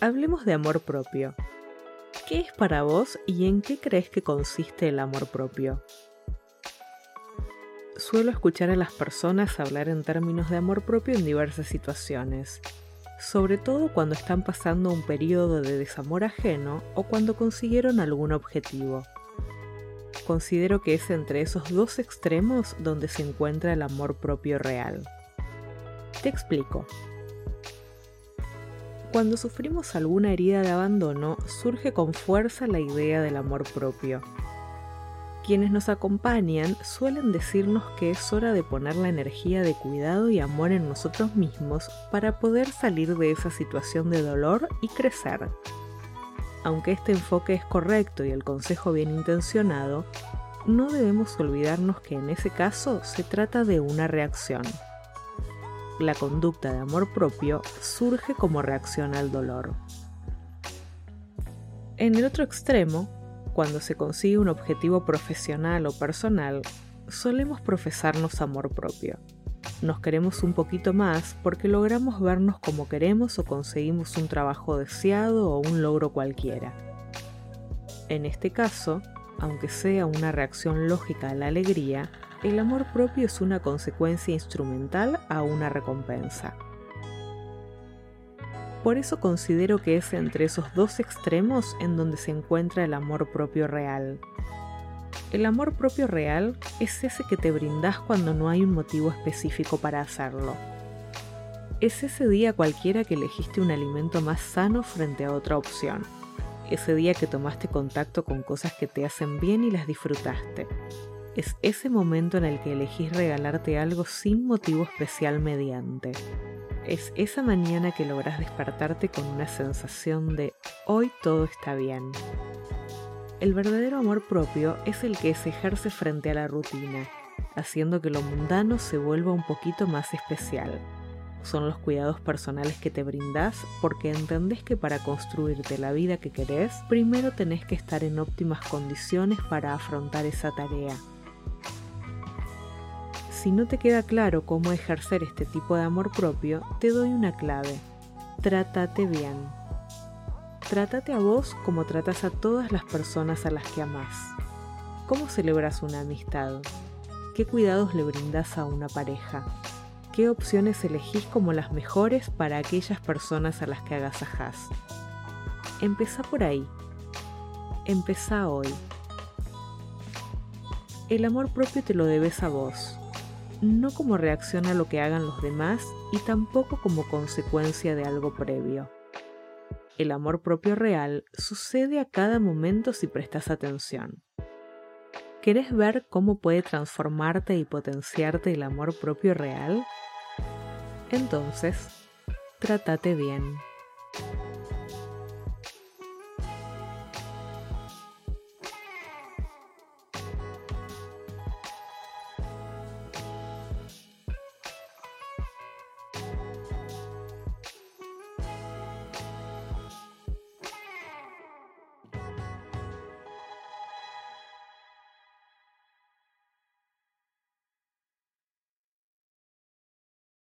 hablemos de amor propio. ¿Qué es para vos y en qué crees que consiste el amor propio? Suelo escuchar a las personas hablar en términos de amor propio en diversas situaciones, sobre todo cuando están pasando un periodo de desamor ajeno o cuando consiguieron algún objetivo. Considero que es entre esos dos extremos donde se encuentra el amor propio real. Te explico. Cuando sufrimos alguna herida de abandono, surge con fuerza la idea del amor propio. Quienes nos acompañan suelen decirnos que es hora de poner la energía de cuidado y amor en nosotros mismos para poder salir de esa situación de dolor y crecer. Aunque este enfoque es correcto y el consejo bien intencionado, no debemos olvidarnos que en ese caso se trata de una reacción la conducta de amor propio surge como reacción al dolor. En el otro extremo, cuando se consigue un objetivo profesional o personal, solemos profesarnos amor propio. Nos queremos un poquito más porque logramos vernos como queremos o conseguimos un trabajo deseado o un logro cualquiera. En este caso, aunque sea una reacción lógica a la alegría, el amor propio es una consecuencia instrumental a una recompensa. Por eso considero que es entre esos dos extremos en donde se encuentra el amor propio real. El amor propio real es ese que te brindas cuando no hay un motivo específico para hacerlo. Es ese día cualquiera que elegiste un alimento más sano frente a otra opción. Ese día que tomaste contacto con cosas que te hacen bien y las disfrutaste es ese momento en el que elegís regalarte algo sin motivo especial mediante. Es esa mañana que lográs despertarte con una sensación de hoy todo está bien. El verdadero amor propio es el que se ejerce frente a la rutina, haciendo que lo mundano se vuelva un poquito más especial. Son los cuidados personales que te brindás porque entendés que para construirte la vida que querés, primero tenés que estar en óptimas condiciones para afrontar esa tarea si no te queda claro cómo ejercer este tipo de amor propio, te doy una clave. Trátate bien. Trátate a vos como tratas a todas las personas a las que amás. ¿Cómo celebras una amistad? ¿Qué cuidados le brindas a una pareja? ¿Qué opciones elegís como las mejores para aquellas personas a las que agasajás? Empezá por ahí. Empezá hoy. El amor propio te lo debes a vos no como reacción a lo que hagan los demás y tampoco como consecuencia de algo previo. El amor propio real sucede a cada momento si prestas atención. ¿Querés ver cómo puede transformarte y potenciarte el amor propio real? Entonces, trátate bien.